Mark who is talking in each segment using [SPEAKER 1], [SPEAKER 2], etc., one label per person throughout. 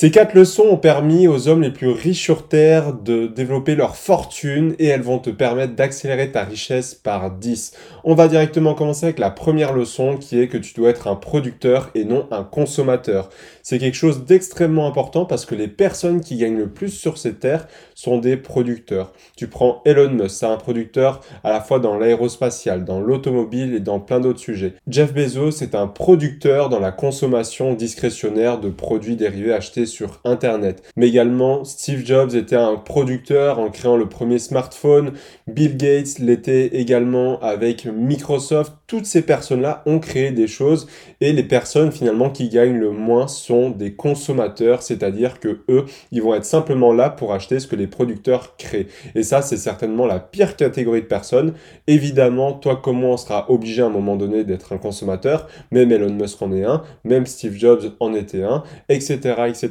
[SPEAKER 1] Ces quatre leçons ont permis aux hommes les plus riches sur Terre de développer leur fortune et elles vont te permettre d'accélérer ta richesse par 10. On va directement commencer avec la première leçon qui est que tu dois être un producteur et non un consommateur. C'est quelque chose d'extrêmement important parce que les personnes qui gagnent le plus sur cette terre sont des producteurs. Tu prends Elon Musk, c'est un producteur à la fois dans l'aérospatial, dans l'automobile et dans plein d'autres sujets. Jeff Bezos c'est un producteur dans la consommation discrétionnaire de produits dérivés achetés sur Internet. Mais également, Steve Jobs était un producteur en créant le premier smartphone. Bill Gates l'était également avec Microsoft. Toutes ces personnes-là ont créé des choses et les personnes finalement qui gagnent le moins sont des consommateurs, c'est-à-dire que eux, ils vont être simplement là pour acheter ce que les producteurs créent. Et ça, c'est certainement la pire catégorie de personnes. Évidemment, toi comme moi, on sera obligé à un moment donné d'être un consommateur. Même Elon Musk en est un, même Steve Jobs en était un, etc., etc.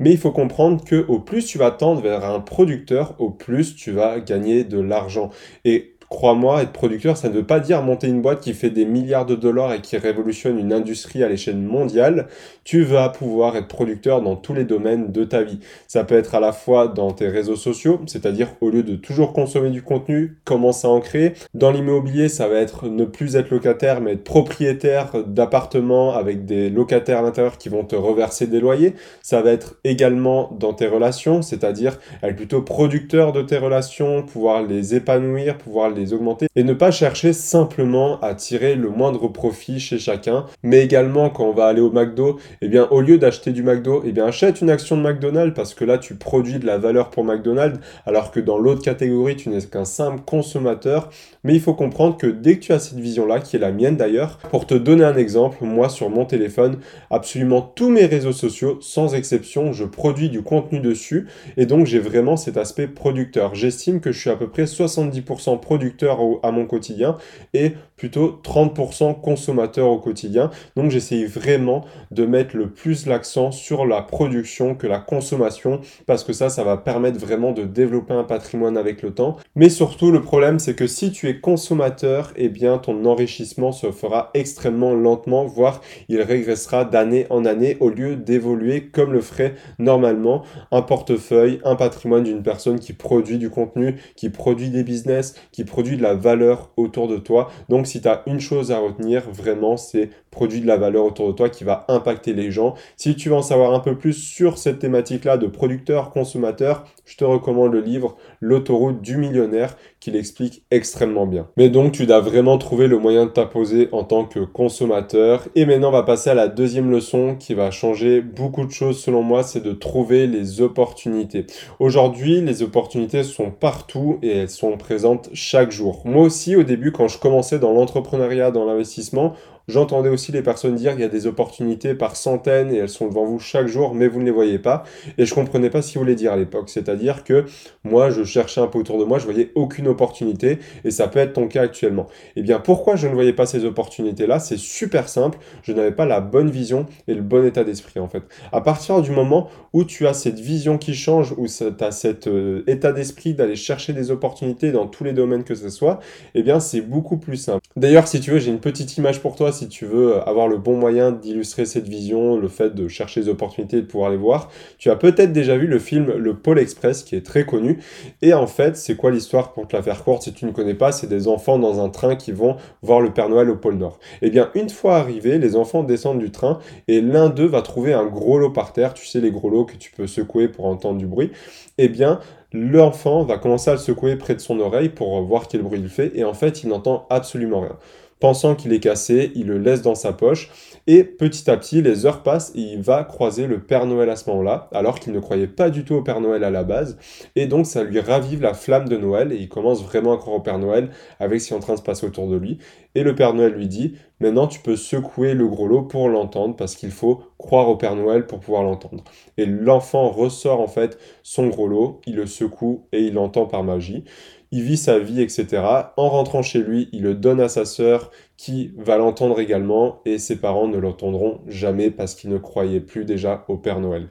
[SPEAKER 1] Mais il faut comprendre que au plus tu vas tendre vers un producteur, au plus tu vas gagner de l'argent. Et crois-moi, être producteur, ça ne veut pas dire monter une boîte qui fait des milliards de dollars et qui révolutionne une industrie à l'échelle mondiale. Tu vas pouvoir être producteur dans tous les domaines de ta vie. Ça peut être à la fois dans tes réseaux sociaux, c'est-à-dire au lieu de toujours consommer du contenu, commencer à en créer. Dans l'immobilier, ça va être ne plus être locataire, mais être propriétaire d'appartements avec des locataires à l'intérieur qui vont te reverser des loyers. Ça va être également dans tes relations, c'est-à-dire être plutôt producteur de tes relations, pouvoir les épanouir, pouvoir les augmenter et ne pas chercher simplement à tirer le moindre profit chez chacun, mais également quand on va aller au McDo, eh bien au lieu d'acheter du McDo, eh bien achète une action de McDonald's parce que là tu produis de la valeur pour McDonald's alors que dans l'autre catégorie tu n'es qu'un simple consommateur. Mais il faut comprendre que dès que tu as cette vision-là, qui est la mienne d'ailleurs, pour te donner un exemple, moi sur mon téléphone, absolument tous mes réseaux sociaux, sans exception, je produis du contenu dessus et donc j'ai vraiment cet aspect producteur. J'estime que je suis à peu près 70% producteur à mon quotidien. Et plutôt 30% consommateur au quotidien. Donc j'essaye vraiment de mettre le plus l'accent sur la production que la consommation parce que ça, ça va permettre vraiment de développer un patrimoine avec le temps. Mais surtout, le problème, c'est que si tu es consommateur, eh bien ton enrichissement se fera extrêmement lentement, voire il régressera d'année en année au lieu d'évoluer comme le ferait normalement un portefeuille, un patrimoine d'une personne qui produit du contenu, qui produit des business, qui produit de la valeur autour de toi. Donc si tu as une chose à retenir, vraiment, c'est produit de la valeur autour de toi qui va impacter les gens. Si tu veux en savoir un peu plus sur cette thématique-là de producteur-consommateur, je te recommande le livre L'autoroute du millionnaire qui l'explique extrêmement bien. Mais donc tu dois vraiment trouver le moyen de t'imposer en tant que consommateur. Et maintenant on va passer à la deuxième leçon qui va changer beaucoup de choses selon moi, c'est de trouver les opportunités. Aujourd'hui les opportunités sont partout et elles sont présentes chaque jour. Moi aussi au début quand je commençais dans l'entrepreneuriat, dans l'investissement, J'entendais aussi les personnes dire qu'il y a des opportunités par centaines et elles sont devant vous chaque jour, mais vous ne les voyez pas. Et je comprenais pas ce qu'ils voulaient dire à l'époque. C'est-à-dire que moi, je cherchais un peu autour de moi, je voyais aucune opportunité et ça peut être ton cas actuellement. Et eh bien, pourquoi je ne voyais pas ces opportunités-là? C'est super simple. Je n'avais pas la bonne vision et le bon état d'esprit en fait. À partir du moment où tu as cette vision qui change, où tu as cet euh, état d'esprit d'aller chercher des opportunités dans tous les domaines que ce soit, eh bien, c'est beaucoup plus simple. D'ailleurs, si tu veux, j'ai une petite image pour toi si tu veux avoir le bon moyen d'illustrer cette vision, le fait de chercher des opportunités et de pouvoir les voir, tu as peut-être déjà vu le film Le Pôle Express qui est très connu. Et en fait, c'est quoi l'histoire pour te la faire courte si tu ne connais pas C'est des enfants dans un train qui vont voir le Père Noël au pôle Nord. Et eh bien, une fois arrivés, les enfants descendent du train et l'un d'eux va trouver un gros lot par terre. Tu sais, les gros lots que tu peux secouer pour entendre du bruit. Et eh bien, l'enfant va commencer à le secouer près de son oreille pour voir quel bruit il fait. Et en fait, il n'entend absolument rien. Pensant qu'il est cassé, il le laisse dans sa poche et petit à petit, les heures passent et il va croiser le Père Noël à ce moment-là, alors qu'il ne croyait pas du tout au Père Noël à la base. Et donc, ça lui ravive la flamme de Noël et il commence vraiment à croire au Père Noël avec ce qui est en train de se passer autour de lui. Et le Père Noël lui dit Maintenant, tu peux secouer le gros lot pour l'entendre parce qu'il faut croire au Père Noël pour pouvoir l'entendre. Et l'enfant ressort en fait son gros lot, il le secoue et il l'entend par magie il vit sa vie, etc. En rentrant chez lui, il le donne à sa sœur qui va l'entendre également et ses parents ne l'entendront jamais parce qu'ils ne croyaient plus déjà au Père Noël.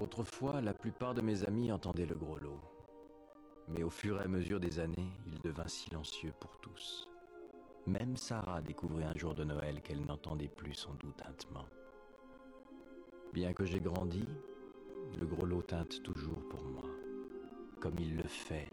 [SPEAKER 2] Autrefois, la plupart de mes amis entendaient le gros lot. Mais au fur et à mesure des années, il devint silencieux pour tous. Même Sarah découvrit un jour de Noël qu'elle n'entendait plus son doute tintement. Bien que j'ai grandi, le gros lot teinte toujours pour moi, comme il le fait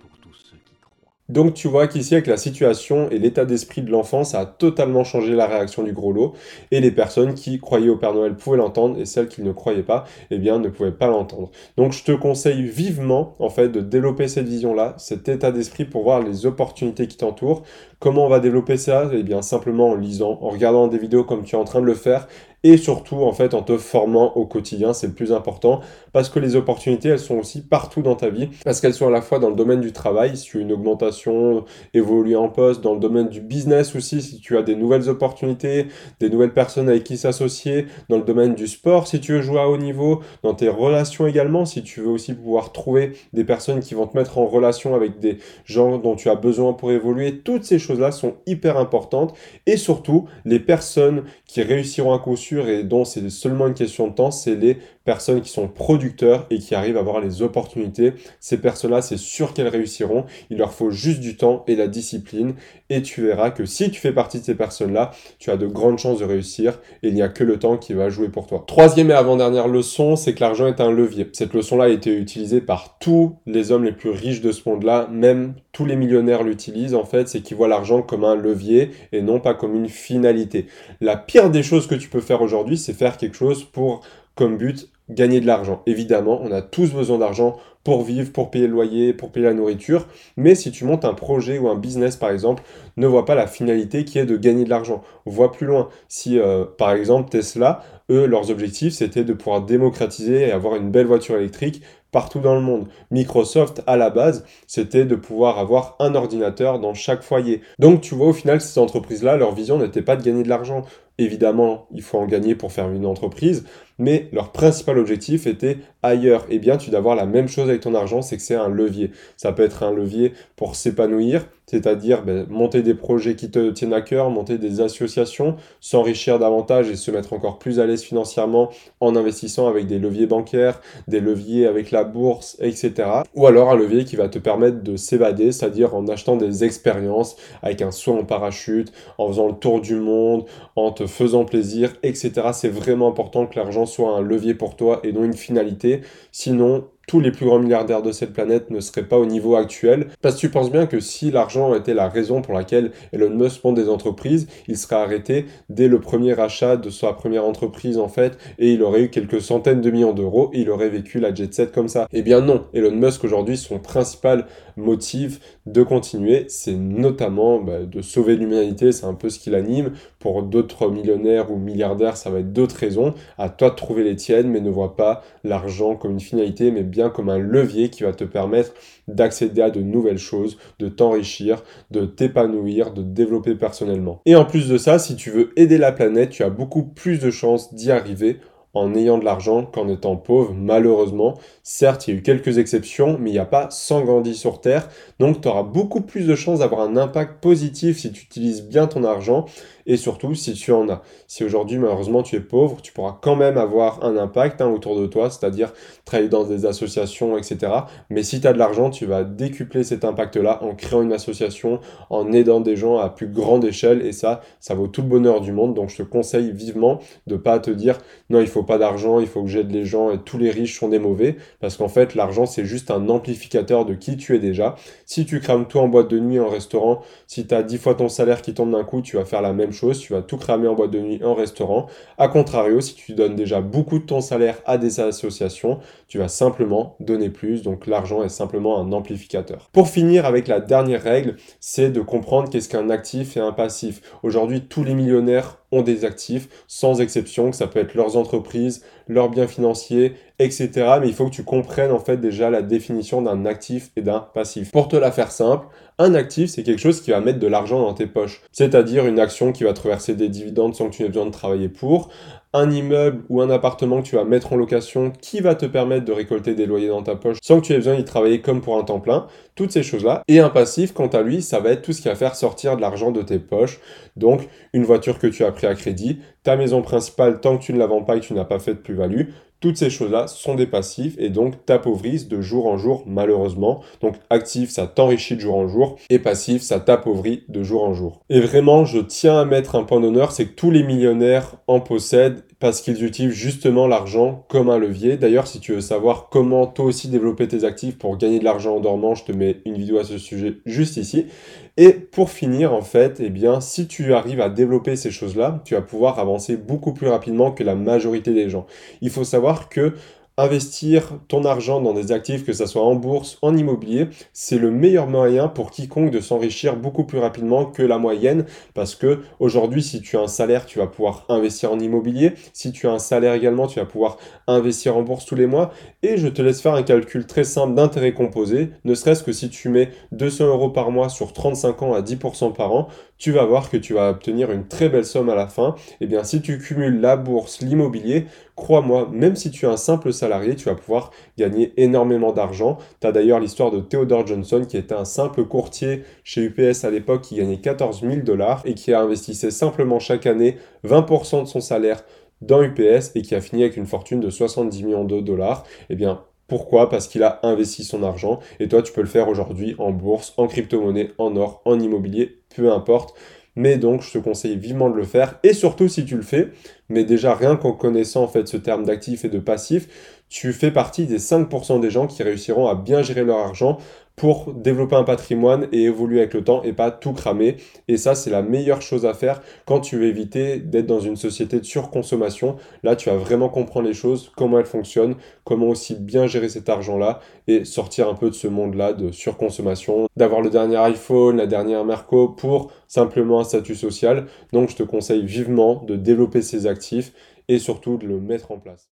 [SPEAKER 2] pour tous ceux qui croient.
[SPEAKER 1] Donc tu vois qu'ici avec la situation et l'état d'esprit de l'enfant, ça a totalement changé la réaction du gros lot. Et les personnes qui croyaient au Père Noël pouvaient l'entendre et celles qui ne croyaient pas, eh bien ne pouvaient pas l'entendre. Donc je te conseille vivement en fait de développer cette vision-là, cet état d'esprit pour voir les opportunités qui t'entourent. Comment on va développer ça? Eh bien simplement en lisant, en regardant des vidéos comme tu es en train de le faire et surtout en fait en te formant au quotidien, c'est le plus important parce que les opportunités elles sont aussi partout dans ta vie parce qu'elles sont à la fois dans le domaine du travail, si tu as une augmentation, évoluer en poste, dans le domaine du business aussi, si tu as des nouvelles opportunités, des nouvelles personnes avec qui s'associer, dans le domaine du sport, si tu veux jouer à haut niveau, dans tes relations également, si tu veux aussi pouvoir trouver des personnes qui vont te mettre en relation avec des gens dont tu as besoin pour évoluer, toutes ces choses-là sont hyper importantes. Et surtout les personnes qui réussiront à coup sûr et dont c'est seulement une question de temps, c'est les personnes qui sont producteurs et qui arrivent à avoir les opportunités. Ces personnes-là, c'est sûr qu'elles réussiront. Il leur faut juste du temps et la discipline. Et tu verras que si tu fais partie de ces personnes-là, tu as de grandes chances de réussir et il n'y a que le temps qui va jouer pour toi. Troisième et avant-dernière leçon, c'est que l'argent est un levier. Cette leçon-là a été utilisée par tous les hommes les plus riches de ce monde-là, même tous les millionnaires l'utilisent en fait, c'est qu'ils voient l'argent comme un levier et non pas comme une finalité. La pire des choses que tu peux faire aujourd'hui, c'est faire quelque chose pour comme but gagner de l'argent. Évidemment, on a tous besoin d'argent pour vivre, pour payer le loyer, pour payer la nourriture. Mais si tu montes un projet ou un business, par exemple, ne vois pas la finalité qui est de gagner de l'argent. Vois plus loin. Si, euh, par exemple, Tesla, eux, leurs objectifs, c'était de pouvoir démocratiser et avoir une belle voiture électrique partout dans le monde. Microsoft, à la base, c'était de pouvoir avoir un ordinateur dans chaque foyer. Donc, tu vois, au final, ces entreprises-là, leur vision n'était pas de gagner de l'argent. Évidemment, il faut en gagner pour faire une entreprise, mais leur principal objectif était ailleurs. Eh bien, tu dois avoir la même chose avec ton argent, c'est que c'est un levier. Ça peut être un levier pour s'épanouir, c'est-à-dire ben, monter des projets qui te tiennent à cœur, monter des associations, s'enrichir davantage et se mettre encore plus à l'aise financièrement en investissant avec des leviers bancaires, des leviers avec la bourse, etc. Ou alors un levier qui va te permettre de s'évader, c'est-à-dire en achetant des expériences avec un saut en parachute, en faisant le tour du monde, en te faisant plaisir, etc. C'est vraiment important que l'argent soit un levier pour toi et non une finalité. Sinon, tous les plus grands milliardaires de cette planète ne seraient pas au niveau actuel. Parce que tu penses bien que si l'argent était la raison pour laquelle Elon Musk monte des entreprises, il serait arrêté dès le premier achat de sa première entreprise en fait, et il aurait eu quelques centaines de millions d'euros, et il aurait vécu la jet set comme ça. Eh bien non, Elon Musk aujourd'hui, son principal motif de continuer, c'est notamment bah, de sauver l'humanité, c'est un peu ce qui l'anime. Pour d'autres millionnaires ou milliardaires, ça va être d'autres raisons. À toi de trouver les tiennes, mais ne vois pas l'argent comme une finalité, mais bien comme un levier qui va te permettre d'accéder à de nouvelles choses, de t'enrichir, de t'épanouir, de développer personnellement. Et en plus de ça, si tu veux aider la planète, tu as beaucoup plus de chances d'y arriver en ayant de l'argent qu'en étant pauvre, malheureusement. Certes, il y a eu quelques exceptions, mais il n'y a pas 100 grandis sur Terre. Donc, tu auras beaucoup plus de chances d'avoir un impact positif si tu utilises bien ton argent et surtout si tu en as. Si aujourd'hui, malheureusement, tu es pauvre, tu pourras quand même avoir un impact hein, autour de toi, c'est-à-dire travailler dans des associations, etc. Mais si tu as de l'argent, tu vas décupler cet impact-là en créant une association, en aidant des gens à plus grande échelle. Et ça, ça vaut tout le bonheur du monde. Donc, je te conseille vivement de pas te dire non, il faut pas d'argent, il faut que j'aide les gens et tous les riches sont des mauvais. Parce qu'en fait, l'argent, c'est juste un amplificateur de qui tu es déjà. Si tu crames tout en boîte de nuit, en restaurant, si tu as 10 fois ton salaire qui tombe d'un coup, tu vas faire la même chose. Tu vas tout cramer en boîte de nuit, en restaurant. A contrario, si tu donnes déjà beaucoup de ton salaire à des associations, tu vas simplement donner plus. Donc l'argent est simplement un amplificateur. Pour finir avec la dernière règle, c'est de comprendre qu'est-ce qu'un actif et un passif. Aujourd'hui, tous les millionnaires ont des actifs, sans exception, que ça peut être leurs entreprises, leurs biens financiers, etc. Mais il faut que tu comprennes en fait déjà la définition d'un actif et d'un passif. Pour te la faire simple, un actif, c'est quelque chose qui va mettre de l'argent dans tes poches. C'est-à-dire une action qui va te reverser des dividendes sans que tu aies besoin de travailler pour, un immeuble ou un appartement que tu vas mettre en location qui va te permettre de récolter des loyers dans ta poche sans que tu aies besoin d'y travailler comme pour un temps plein, toutes ces choses-là. Et un passif, quant à lui, ça va être tout ce qui va faire sortir de l'argent de tes poches. Donc, une voiture que tu as pris à crédit, ta maison principale tant que tu ne la vends pas et que tu n'as pas fait de plus-value, toutes ces choses-là sont des passifs et donc t'appauvrissent de jour en jour malheureusement. Donc actif, ça t'enrichit de jour en jour et passif, ça t'appauvrit de jour en jour. Et vraiment, je tiens à mettre un point d'honneur, c'est que tous les millionnaires en possèdent parce qu'ils utilisent justement l'argent comme un levier. D'ailleurs, si tu veux savoir comment toi aussi développer tes actifs pour gagner de l'argent en dormant, je te mets une vidéo à ce sujet juste ici. Et pour finir, en fait, eh bien, si tu arrives à développer ces choses-là, tu vas pouvoir avancer beaucoup plus rapidement que la majorité des gens. Il faut savoir que investir ton argent dans des actifs, que ce soit en bourse, en immobilier, c'est le meilleur moyen pour quiconque de s'enrichir beaucoup plus rapidement que la moyenne. Parce que aujourd'hui, si tu as un salaire, tu vas pouvoir investir en immobilier. Si tu as un salaire également, tu vas pouvoir investir en bourse tous les mois. Et je te laisse faire un calcul très simple d'intérêt composé. Ne serait-ce que si tu mets 200 euros par mois sur 35 ans à 10% par an, tu vas voir que tu vas obtenir une très belle somme à la fin. Et eh bien, si tu cumules la bourse, l'immobilier, crois-moi, même si tu es un simple tu vas pouvoir gagner énormément d'argent. Tu as d'ailleurs l'histoire de Theodore Johnson qui était un simple courtier chez UPS à l'époque qui gagnait 14 000 dollars et qui a simplement chaque année 20% de son salaire dans UPS et qui a fini avec une fortune de 70 millions de dollars. Eh bien, pourquoi? Parce qu'il a investi son argent et toi tu peux le faire aujourd'hui en bourse, en crypto-monnaie, en or, en immobilier, peu importe. Mais donc, je te conseille vivement de le faire. Et surtout, si tu le fais, mais déjà rien qu'en connaissant en fait ce terme d'actif et de passif, tu fais partie des 5% des gens qui réussiront à bien gérer leur argent pour développer un patrimoine et évoluer avec le temps et pas tout cramer. Et ça, c'est la meilleure chose à faire quand tu veux éviter d'être dans une société de surconsommation. Là, tu vas vraiment comprendre les choses, comment elles fonctionnent, comment aussi bien gérer cet argent-là et sortir un peu de ce monde-là de surconsommation, d'avoir le dernier iPhone, la dernière Merco pour simplement un statut social. Donc, je te conseille vivement de développer ces actifs et surtout de le mettre en place.